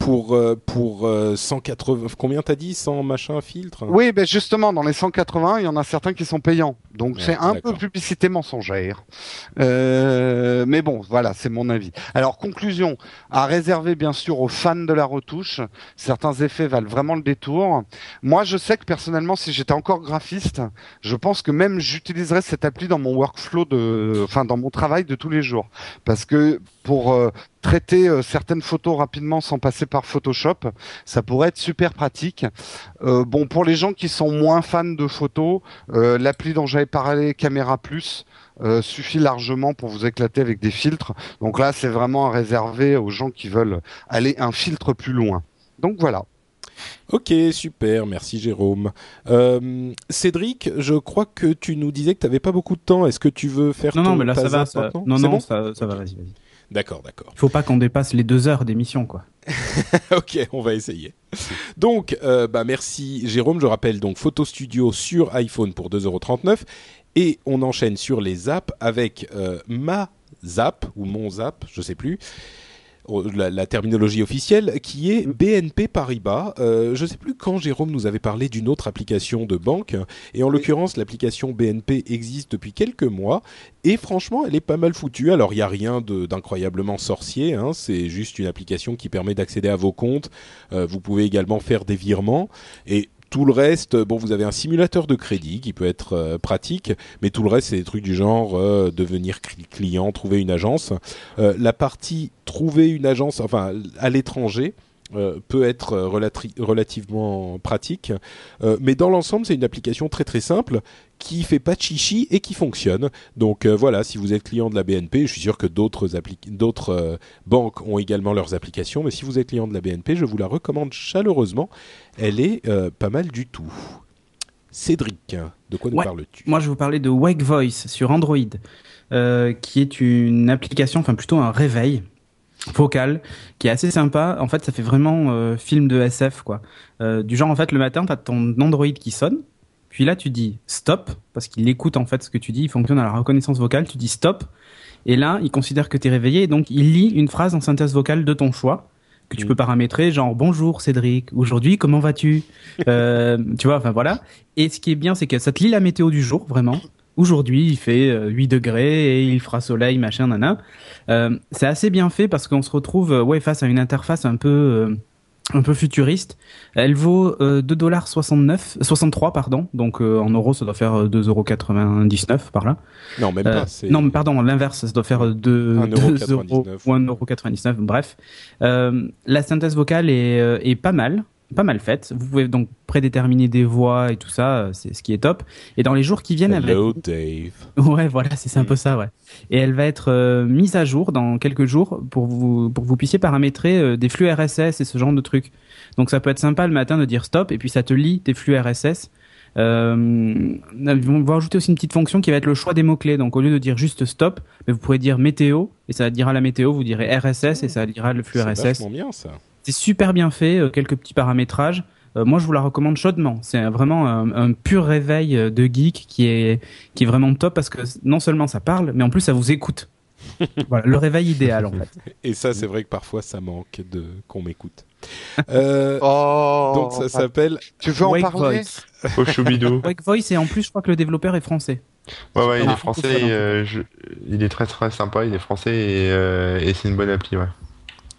pour euh, pour euh, 180. Combien t'as dit 100 machin filtre Oui, ben justement, dans les 180, il y en a certains qui sont payants. Donc Ouais, c'est un peu publicité mensongère. Euh, mais bon, voilà, c'est mon avis. Alors, conclusion, à réserver bien sûr aux fans de la retouche. Certains effets valent vraiment le détour. Moi, je sais que personnellement, si j'étais encore graphiste, je pense que même j'utiliserais cette appli dans mon workflow de, enfin, dans mon travail de tous les jours. Parce que pour euh, traiter euh, certaines photos rapidement sans passer par Photoshop, ça pourrait être super pratique. Euh, bon, pour les gens qui sont moins fans de photos, euh, l'appli dont j'avais parlé, Caméra Plus, euh, suffit largement pour vous éclater avec des filtres. Donc là, c'est vraiment à réserver aux gens qui veulent aller un filtre plus loin. Donc voilà. Ok, super, merci Jérôme. Euh, Cédric, je crois que tu nous disais que tu n'avais pas beaucoup de temps. Est-ce que tu veux faire Non, ton non, mais là ça va. Ça... Non, non, bon? ça, ça va, vas-y, vas-y. D'accord, d'accord. Il faut pas qu'on dépasse les deux heures d'émission, quoi. ok, on va essayer. Donc, euh, bah merci Jérôme. Je rappelle donc Photo Studio sur iPhone pour 2,39€ et on enchaîne sur les apps avec euh, ma Zap ou mon Zap, je sais plus. La, la terminologie officielle qui est BNP Paribas. Euh, je ne sais plus quand Jérôme nous avait parlé d'une autre application de banque et en l'occurrence l'application BNP existe depuis quelques mois et franchement elle est pas mal foutue. Alors il n'y a rien d'incroyablement sorcier, hein, c'est juste une application qui permet d'accéder à vos comptes. Euh, vous pouvez également faire des virements et tout le reste, bon, vous avez un simulateur de crédit qui peut être euh, pratique, mais tout le reste, c'est des trucs du genre euh, devenir cli- client, trouver une agence. Euh, la partie trouver une agence, enfin à l'étranger, euh, peut être euh, relati- relativement pratique, Euh, mais dans l'ensemble, c'est une application très très simple qui fait pas de chichi et qui fonctionne. Donc euh, voilà, si vous êtes client de la BNP, je suis sûr que d'autres banques ont également leurs applications, mais si vous êtes client de la BNP, je vous la recommande chaleureusement. Elle est pas mal du tout. Cédric, de quoi nous Ouais. parles-tu? Moi, je vais vous parler de Wake Voice sur Android, qui est une application, enfin plutôt un réveil vocal, qui est assez sympa. En fait, ça fait vraiment euh, film de SF, quoi. Euh, du genre, en fait, le matin, t'as ton Android qui sonne, puis là, tu dis stop, parce qu'il écoute en fait ce que tu dis, il fonctionne à la reconnaissance vocale, tu dis stop, et là, il considère que t'es réveillé, et donc il lit une phrase en synthèse vocale de ton choix que tu Mm. peux paramétrer, genre bonjour Cédric, aujourd'hui comment vas-tu? Euh, Tu vois, enfin voilà. Et ce qui est bien, c'est que ça te lit la météo du jour, vraiment. Aujourd'hui, il fait euh, 8 degrés et il fera soleil, machin, nana. Euh, c'est assez bien fait parce qu'on se retrouve euh, ouais, face à une interface un peu, euh, un peu futuriste. Elle vaut euh, 2,69 63 pardon. Donc euh, en euros, ça doit faire euh, 2,99€ par là. Non, même Euh, pas. c'est- non, mais pardon, l'inverse, ça doit faire 2 1,99 euros ou 1,99€, bref. Euh, la synthèse vocale est, euh, est pas mal, pas mal faite. Vous pouvez donc prédéterminer des voix et tout ça, euh, c'est ce qui est top. Et dans les jours qui viennent, elle va être- Dave. Ouais, voilà, c'est c'est un peu ça, ouais. Et elle va être euh, mise à jour dans quelques jours pour vous pour que vous puissiez paramétrer euh, des flux RSS et ce genre de trucs. Donc ça peut être sympa le matin de dire stop et puis ça te lit tes flux RSS. Euh, on va ajouter aussi une petite fonction qui va être le choix des mots clés. Donc au lieu de dire juste stop, mais vous pourrez dire météo et ça dira la météo. Vous direz RSS et ça dira le flux C'est RSS. vachement bien ça. C'est super bien fait, euh, quelques petits paramétrages. Euh, moi, je vous la recommande chaudement. C'est vraiment un, un pur réveil euh, de geek qui est qui est vraiment top parce que non seulement ça parle, mais en plus ça vous écoute. voilà, le réveil idéal en fait. Et ça, c'est vrai que parfois, ça manque de qu'on m'écoute. Euh, Oh, donc ça s'appelle. tu veux en Wake parler Voice. Oh, choubidou. Wake Voice et en plus, je crois que le développeur est français. Ouais, ouais, il est français, francophone, et, euh, je- il est très très sympa, il est français et, euh, et c'est une bonne appli, ouais.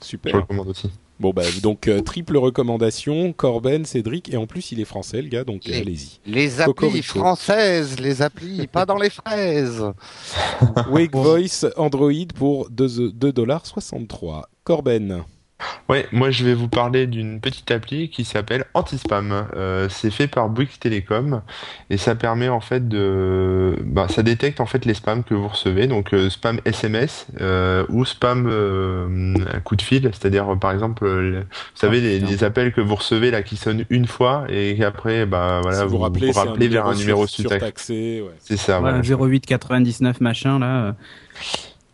Je Super. recommande aussi. Bon bah donc euh, triple recommandation, Corben, Cédric et en plus il est français le gars donc euh, allez-y. Les applis Cocorico. françaises, les applis, pas dans les fraises. Wake Voice Android pour 2,63$. Corben. Ouais, moi je vais vous parler d'une petite appli qui s'appelle Antispam. Euh, c'est fait par Bouygues Télécom et ça permet en fait de, bah, ça détecte en fait les spams que vous recevez, donc euh, spam SMS euh, ou spam euh, coup de fil, c'est-à-dire par exemple, euh, le- vous savez les, putain. les appels que vous recevez là qui sonnent une fois et qu'après bah voilà si vous vous rappelez, un vers un numéro sur, surtaxé. ouais. C'est ça. Voilà, voilà. 0899 machin là.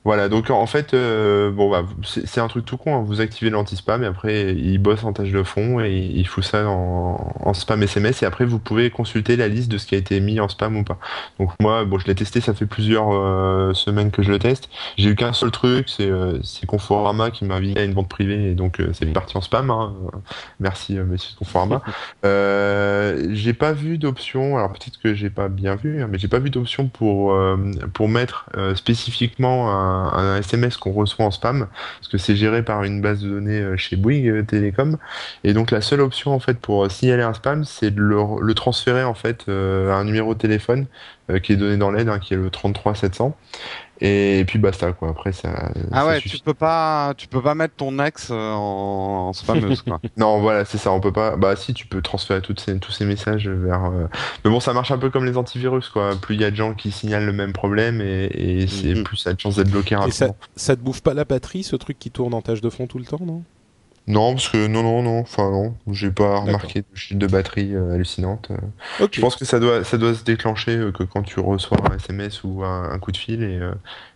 Voilà, donc en fait, euh, bon bah c'est un truc tout con. hein. Vous activez l'anti-spam et après il bosse en tâche de fond et il fout ça en, en spam SMS et après vous pouvez consulter la liste de ce qui a été mis en spam ou pas. Donc moi, bon, je l'ai testé, ça fait plusieurs euh, semaines que je le teste. J'ai eu qu'un seul truc, c'est euh, Conforama qui m'a invité à une vente privée et donc c'est parti en spam. hein. Merci Monsieur Conforama. j'ai pas vu d'option. Alors peut-être que j'ai pas bien vu, hein, mais j'ai pas vu d'option pour pour mettre spécifiquement un, un SMS qu'on reçoit en spam, parce que c'est géré par une base de données euh, chez Bouygues Télécom. Et donc la seule option en fait pour signaler un spam, c'est de le, transférer en fait euh, à un numéro de téléphone euh, qui est donné dans l'aide, hein, qui est le 33 700. Et, puis basta quoi. Après ça. Ah ça ouais, suffit. tu peux pas, tu peux pas mettre ton ex euh, en, en spammeuse quoi. Non, voilà, c'est ça. On peut pas. Bah, si, tu peux transférer toutes ces, tous ces messages vers. euh, Mais bon, ça marche un peu comme les antivirus, quoi. Plus il y a de gens qui signalent le même problème, et, et c'est Mhm. plus ça a de chance d'être bloqué Et ça, rapidement. ça te bouffe pas la batterie ce truc qui tourne en tâche de fond tout le temps non? Non, parce que non, non, non, enfin non, j'ai pas D'accord. remarqué de chute de batterie euh, hallucinante. euh. Je pense que ça doit, ça doit se déclencher euh, que quand tu reçois un SMS ou un, un coup de fil et, euh,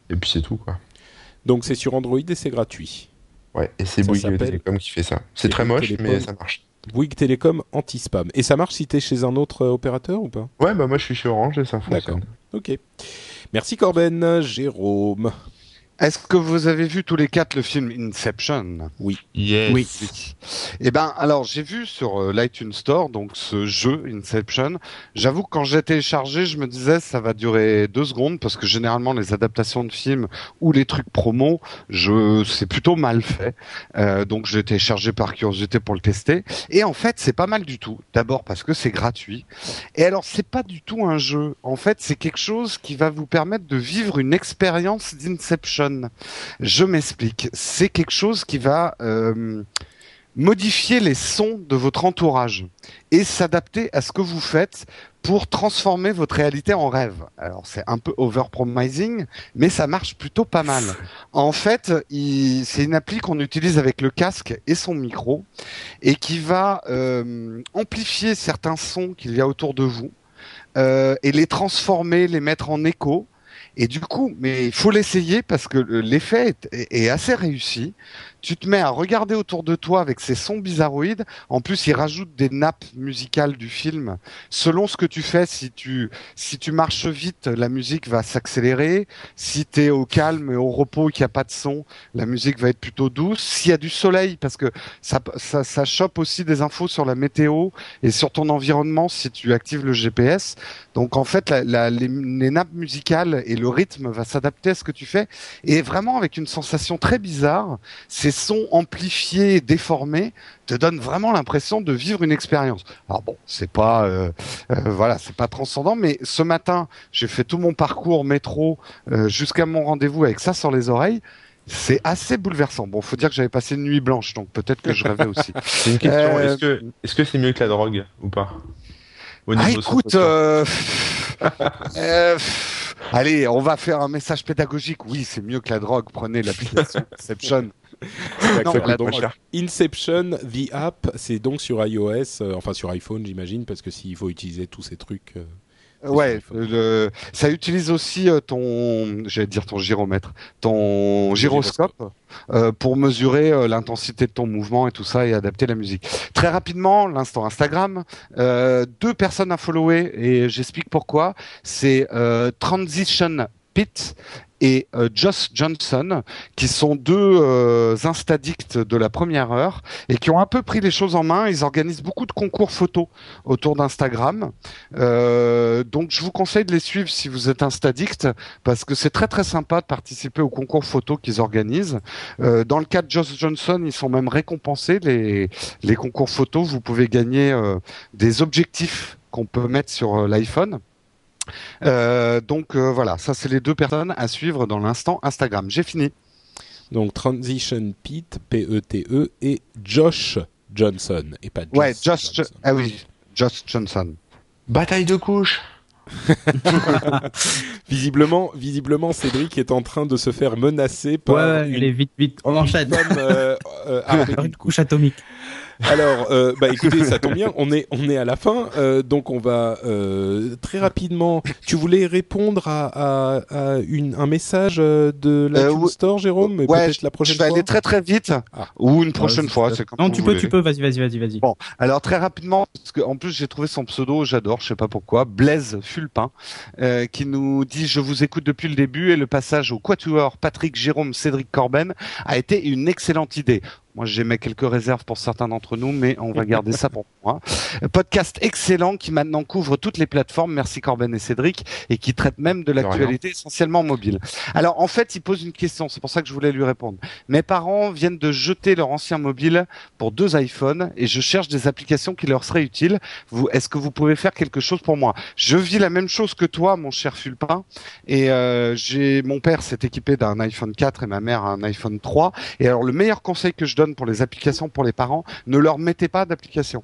et puis c'est tout quoi. Donc c'est sur Android et c'est gratuit. Ouais, et c'est Bouygues Télécom qui fait ça. C'est très moche, Télécom. mais ça marche. Bouygues Télécom anti-spam. Et ça marche si t'es chez un autre opérateur ou pas? Ouais, bah moi je suis chez Orange et ça D'accord. fonctionne. Ok. Merci Corben. Jérôme. Est-ce que vous avez vu tous les quatre le film Inception? Yes. Oui. Eh ben, alors j'ai vu sur euh, l'iTunes Store donc ce jeu Inception. J'avoue que quand j'ai téléchargé, je me disais ça va durer deux secondes parce que généralement les adaptations de films ou les trucs promo, je c'est plutôt mal fait. Euh, donc je l'ai téléchargé par curiosité pour le tester. Et en fait, c'est pas mal du tout. D'abord parce que c'est gratuit. Et alors c'est pas du tout un jeu. En fait, c'est quelque chose qui va vous permettre de vivre une expérience d'Inception. Je m'explique. C'est quelque chose qui va euh, modifier les sons de votre entourage et s'adapter à ce que vous faites pour transformer votre réalité en rêve. Alors c'est un peu overpromising, mais ça marche plutôt pas mal. En fait, c'est une appli qu'on utilise avec le casque et son micro et qui va euh, amplifier certains sons qu'il y a autour de vous euh, et les transformer, les mettre en écho. Et du coup, mais il faut l'essayer parce que le- l'effet est assez réussi. Tu te mets à regarder autour de toi avec ces sons bizarroïdes. En plus, il rajoute des nappes musicales du film. Selon ce que tu fais, si tu si tu marches vite, la musique va s'accélérer. Si tu es au calme et au repos, qu'il n'y a pas de son, la musique va être plutôt douce. S'il y a du soleil, parce que ça, ça, ça chope aussi des infos sur la météo et sur ton environnement si tu actives le GPS. Donc en fait, la, la- les, nappes musicales et le rythme va s'adapter à ce que tu fais. Et vraiment avec une sensation très bizarre, sons amplifiés déformés te donnent vraiment l'impression de vivre une expérience. Alors bon, c'est pas euh, euh, voilà, c'est pas transcendant, mais ce matin, j'ai fait tout mon parcours métro euh, jusqu'à mon rendez-vous avec ça sur les oreilles. C'est assez bouleversant. Bon, faut dire que j'avais passé une nuit blanche, donc peut-être que je rêvais aussi. C'est une question. Est-ce que est-ce que c'est mieux que la drogue ou pas? Ah écoute, euh, euh, allez, on va faire un message pédagogique. Oui, c'est mieux que la drogue. Prenez l'application Inception. Non, la. Inception, the app, c'est donc sur iOS, euh, enfin sur iPhone j'imagine, parce que s'il faut utiliser tous ces trucs. euh, Ouais, le, ça utilise aussi euh, ton, j'allais dire ton gyromètre, ton gyroscope, euh, pour mesurer euh, l'intensité de ton mouvement et tout ça et adapter la musique. Très rapidement, l'instant Instagram, euh, deux personnes à follower et j'explique pourquoi. C'est Transition Pit et euh, Josh Johnson, qui sont deux euh, instadicts de la première heure et qui ont un peu pris les choses en main. Ils organisent beaucoup de concours photos autour d'Instagram. Euh, donc je vous conseille de les suivre si vous êtes instadict parce que c'est très très sympa de participer au concours photo qu'ils organisent. Euh, dans le cas de Josh Johnson, ils sont même récompensés les les concours photos. Vous pouvez gagner des objectifs qu'on peut mettre sur l'iPhone. Euh, donc euh, voilà, ça c'est les deux personnes à suivre dans l'instant Instagram. J'ai fini. Donc Transition Pete, P-E-T-E, E, et Josh Johnson, et pas Josh ouais, Josh. Johnson. Ah oui, Josh Johnson. Bataille de couches. Visiblement, visiblement, Cédric est en train de se faire menacer par Ouais, ouais, une allez, vite, vite, on enchaîne. femme euh, euh, couche. Couche atomique. Alors, euh, bah écoutez, ça tombe bien, on est on est à la fin, euh, donc on va euh, très rapidement. Tu voulais répondre à, à, à une, un message euh, de la Euh. Store, Jérôme, mais Ouais, la prochaine je vais fois. aller très très vite Ah. ou une prochaine Ouais, fois. comme Non, vous tu peux, voulez. tu peux, vas-y, vas-y, vas-y, vas-y. Bon, alors très rapidement, parce que en plus j'ai trouvé son pseudo, j'adore, je sais pas pourquoi, Blaise Fulpin, euh, qui nous dit je vous écoute depuis le début et le passage au Quatuor Patrick Jérôme Cédric Corben a été une excellente idée. Moi, j'émets quelques réserves pour certains d'entre nous, mais on va garder ça pour moi. Podcast excellent qui maintenant couvre toutes les plateformes. Merci Corben et Cédric et qui traite même de l'actualité essentiellement mobile. Alors, en fait, il pose une question. C'est pour ça que je voulais lui répondre. Mes parents viennent de jeter leur ancien mobile pour deux iPhones et je cherche des applications qui leur seraient utiles. Vous, est-ce que vous pouvez faire quelque chose pour moi? Je vis la même chose que toi, mon cher Fulpin. Et euh, j'ai mon père s'est équipé d'un iPhone 4 et ma mère un iPhone 3. Et alors le meilleur conseil que je donne pour les applications pour les parents, ne leur mettez pas d'application.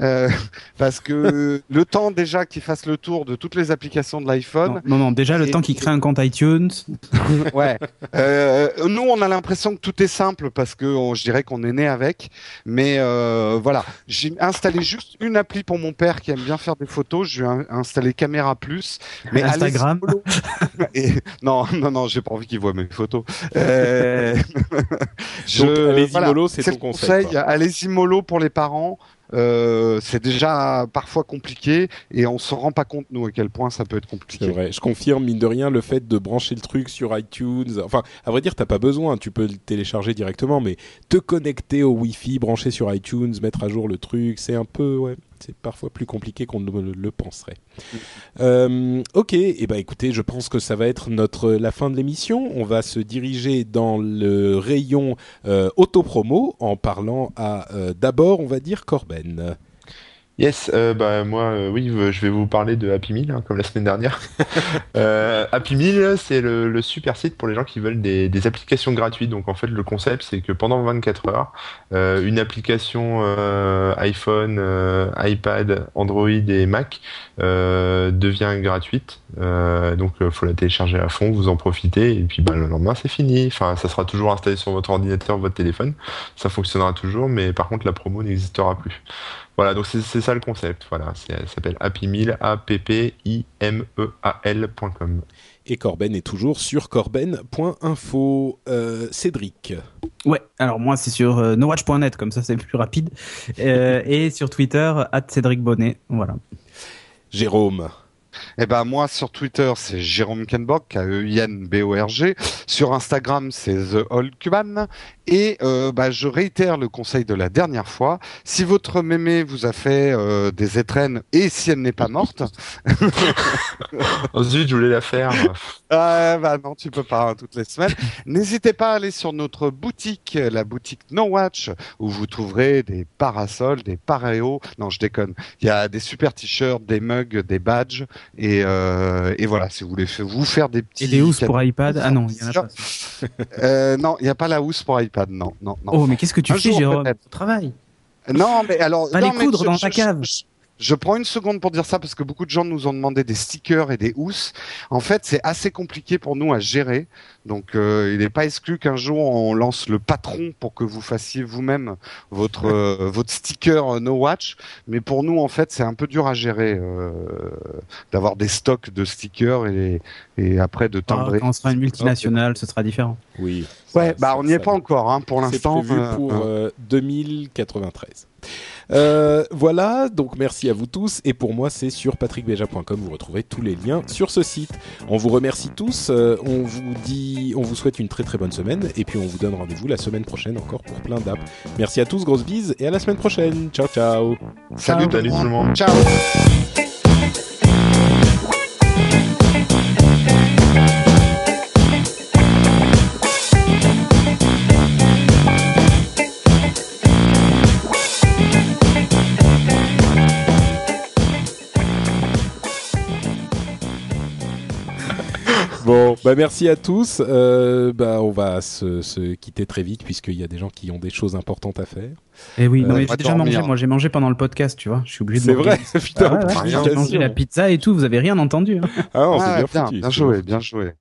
Euh, parce que le temps déjà qu'il fasse le tour de toutes les applications de l'iPhone. Non, non, déjà le Et- temps qu'il crée un compte iTunes. ouais. Euh, nous, on a l'impression que tout est simple parce que on- je dirais qu'on est né avec. Mais euh, voilà, j'ai installé juste une appli pour mon père qui aime bien faire des photos. Je lui ai in- installé Caméra Plus. Mais Instagram. Et, non, non, non, j'ai pas envie qu'il voit mes photos. Euh, Donc, allez-y mollo, c'est ton le conseil. Allez-y mollo pour les parents. Euh, c'est déjà parfois compliqué et on se rend pas compte nous à quel point ça peut être compliqué. vrai. Je confirme, mine de rien, le fait de brancher le truc sur iTunes. Enfin, à vrai dire, t'as pas besoin. Tu peux le télécharger directement, mais te connecter au Wi-Fi, brancher sur iTunes, mettre à jour le truc, c'est un peu, ouais, c'est parfois plus compliqué qu'on ne le, penserait. Euh, ok. Et ben, écoutez, je pense que ça va être notre la fin de l'émission. On va se diriger dans le rayon euh, autopromo en parlant à euh, d'abord, on va dire Corben. Yes, euh, bah moi, euh, oui, je vais vous parler de Happy Meal, hein, comme la semaine dernière. euh, Happy Meal, c'est le, le super site pour les gens qui veulent des, des applications gratuites. Donc en fait, le concept, c'est que pendant 24 heures, euh, une application euh, iPhone, euh, iPad, Android et Mac euh, devient gratuite. Euh, donc il faut la télécharger à fond, vous en profitez, et puis bah, le lendemain, c'est fini. Enfin, ça sera toujours installé sur votre ordinateur, votre téléphone. Ça fonctionnera toujours, mais par contre, la promo n'existera plus. Voilà, donc c'est ça le concept. Voilà, c'est- ça s'appelle Happy Meal, a p p i m e a l.com. Et Corben est toujours sur corben.info. Euh, Cédric. Ouais, alors moi c'est sur euh, nowatch.net, comme ça c'est plus rapide. Euh, et sur Twitter, at Cédric Bonnet. Voilà. Jérôme. Eh ben moi sur Twitter c'est Jérôme Kenborg, k e i n b o r g Sur Instagram c'est The Old Cuban. Et euh, bah, je réitère le conseil de la dernière fois. Si votre mémé vous a fait euh, des étrennes et si elle n'est pas morte, Oh zut, je voulais la faire. ah bah non tu peux pas hein, toutes les semaines. N'hésitez pas à aller sur notre boutique, la boutique No Watch, où vous trouverez des parasols, des paréos. Non je déconne. Il y a des super t-shirts, des mugs, des badges et, euh, et voilà si vous voulez vous faire des petits Et des housses pour iPad? Ah non, il y en a pas. Euh, non, il n'y a pas la housse pour iPad, non, non, non. Oh, mais qu'est-ce que tu Un fais, jour, Jérôme? travail. Non, mais alors. Va non, les mais coudre je- dans je- ta cave. Je, je prends une seconde pour dire ça parce que beaucoup de gens nous ont demandé des stickers et des housses. En fait, c'est assez compliqué pour nous à gérer. Donc, euh, il n'est pas exclu qu'un jour on lance le patron pour que vous fassiez vous-même votre euh, votre sticker euh, No Watch. Mais pour nous, en fait, c'est un peu dur à gérer euh, d'avoir des stocks de stickers et et après de Ah, timbrer. quand on sera une multinationale, ce sera différent. Oui. Ouais, Ça, bah ça, on n'y est pas encore, hein, pour C'est l'instant. prévu euh, pour hein. euh, 2093. Euh, voilà, donc merci à vous tous. Et pour moi, c'est sur patrickbeja.com. Vous retrouverez tous les liens sur ce site. On vous remercie tous. euh, on vous dit, on vous souhaite une très très bonne semaine. Et puis on vous donne rendez-vous la semaine prochaine encore pour plein d'apps. Merci à tous, grosse bise et à la semaine prochaine. Ciao ciao. Salut, Salut tout le monde. Ciao. Bon, bah merci à tous. Euh, bah on va se, se quitter très vite puisqu'il y a des gens qui ont des choses importantes à faire. Et oui, Euh, non, mais on j'ai déjà mangé. Moi, j'ai mangé pendant le podcast, tu vois. Je suis obligé de C'est manger. vrai, putain. Ah ouais, j'ai mangé la pizza et tout. Vous avez rien entendu. Hein. Ah non, c'est Ah, bien bien, foutu. bien joué, bien joué.